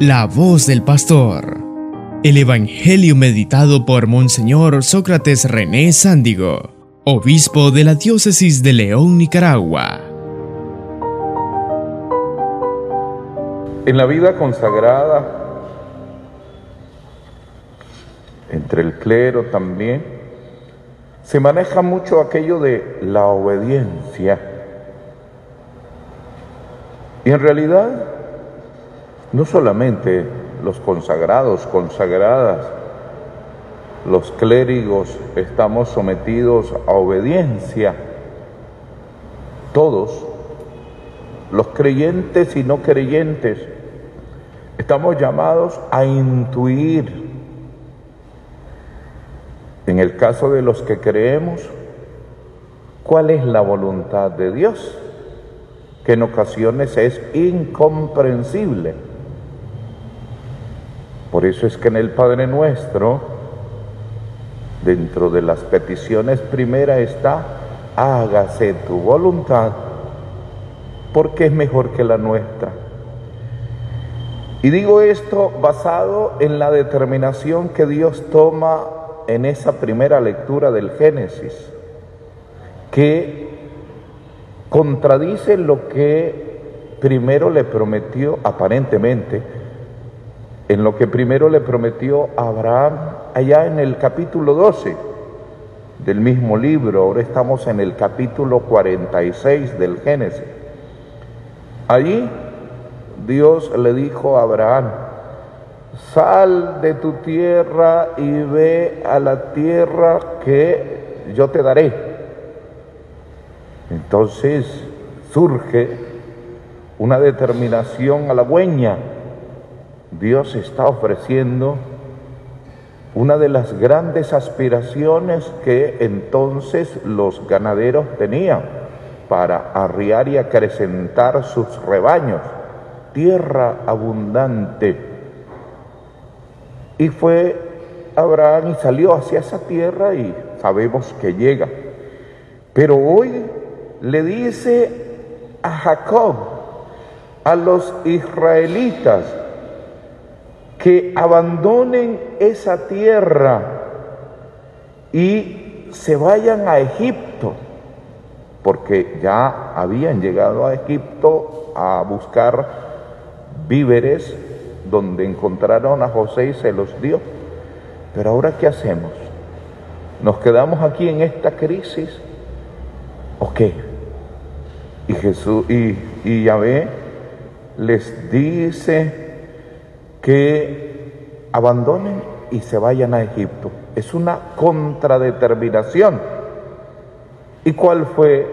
La voz del pastor. El Evangelio meditado por Monseñor Sócrates René Sándigo, obispo de la diócesis de León, Nicaragua. En la vida consagrada, entre el clero también, se maneja mucho aquello de la obediencia. Y en realidad, no solamente los consagrados, consagradas, los clérigos estamos sometidos a obediencia, todos, los creyentes y no creyentes, estamos llamados a intuir. En el caso de los que creemos, ¿cuál es la voluntad de Dios? Que en ocasiones es incomprensible por eso es que en el Padre Nuestro, dentro de las peticiones primera está, hágase tu voluntad, porque es mejor que la nuestra. Y digo esto basado en la determinación que Dios toma en esa primera lectura del Génesis, que contradice lo que primero le prometió aparentemente en lo que primero le prometió a Abraham allá en el capítulo 12 del mismo libro, ahora estamos en el capítulo 46 del Génesis. Allí Dios le dijo a Abraham, sal de tu tierra y ve a la tierra que yo te daré. Entonces surge una determinación halagüeña Dios está ofreciendo una de las grandes aspiraciones que entonces los ganaderos tenían para arriar y acrecentar sus rebaños, tierra abundante. Y fue Abraham y salió hacia esa tierra y sabemos que llega. Pero hoy le dice a Jacob, a los israelitas, que abandonen esa tierra y se vayan a Egipto, porque ya habían llegado a Egipto a buscar víveres donde encontraron a José y se los dio. Pero ahora ¿qué hacemos? ¿Nos quedamos aquí en esta crisis? ¿O qué? Y Jesús y, y Yahvé les dice que abandonen y se vayan a Egipto. Es una contradeterminación. ¿Y cuál fue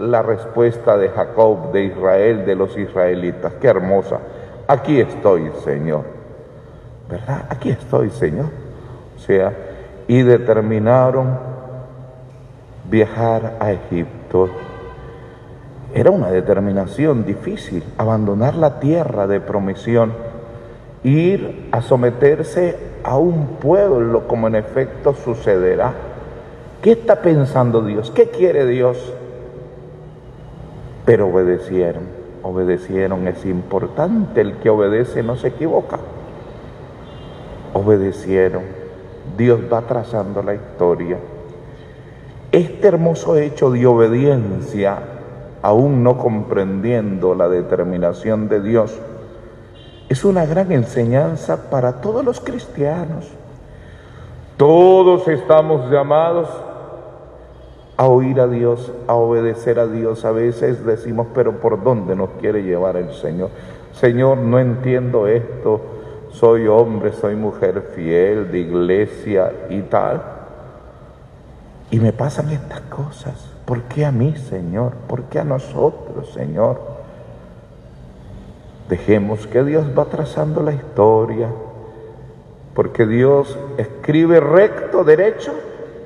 la respuesta de Jacob, de Israel, de los israelitas? Qué hermosa. Aquí estoy, Señor. ¿Verdad? Aquí estoy, Señor. O sea, y determinaron viajar a Egipto. Era una determinación difícil, abandonar la tierra de promisión ir a someterse a un pueblo como en efecto sucederá. ¿Qué está pensando Dios? ¿Qué quiere Dios? Pero obedecieron, obedecieron. Es importante, el que obedece no se equivoca. Obedecieron. Dios va trazando la historia. Este hermoso hecho de obediencia, aún no comprendiendo la determinación de Dios, es una gran enseñanza para todos los cristianos. Todos estamos llamados a oír a Dios, a obedecer a Dios. A veces decimos, pero ¿por dónde nos quiere llevar el Señor? Señor, no entiendo esto. Soy hombre, soy mujer fiel de iglesia y tal. Y me pasan estas cosas. ¿Por qué a mí, Señor? ¿Por qué a nosotros, Señor? Dejemos que Dios va trazando la historia, porque Dios escribe recto, derecho,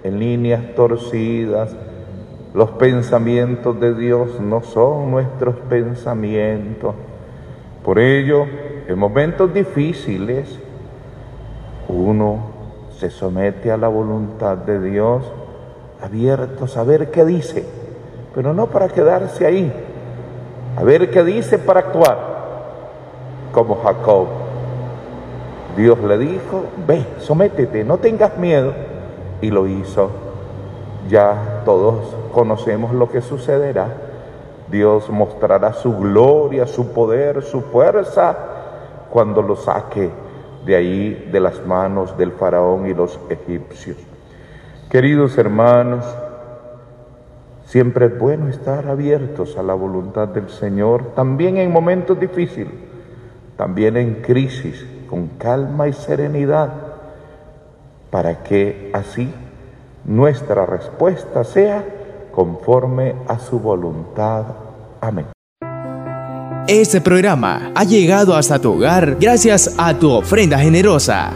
en líneas torcidas. Los pensamientos de Dios no son nuestros pensamientos. Por ello, en momentos difíciles, uno se somete a la voluntad de Dios, abierto a saber qué dice, pero no para quedarse ahí, a ver qué dice para actuar como Jacob. Dios le dijo, ve, sométete, no tengas miedo. Y lo hizo. Ya todos conocemos lo que sucederá. Dios mostrará su gloria, su poder, su fuerza cuando lo saque de ahí de las manos del faraón y los egipcios. Queridos hermanos, siempre es bueno estar abiertos a la voluntad del Señor, también en momentos difíciles, también en crisis, con calma y serenidad, para que así nuestra respuesta sea conforme a su voluntad. Amén. Este programa ha llegado hasta tu hogar gracias a tu ofrenda generosa.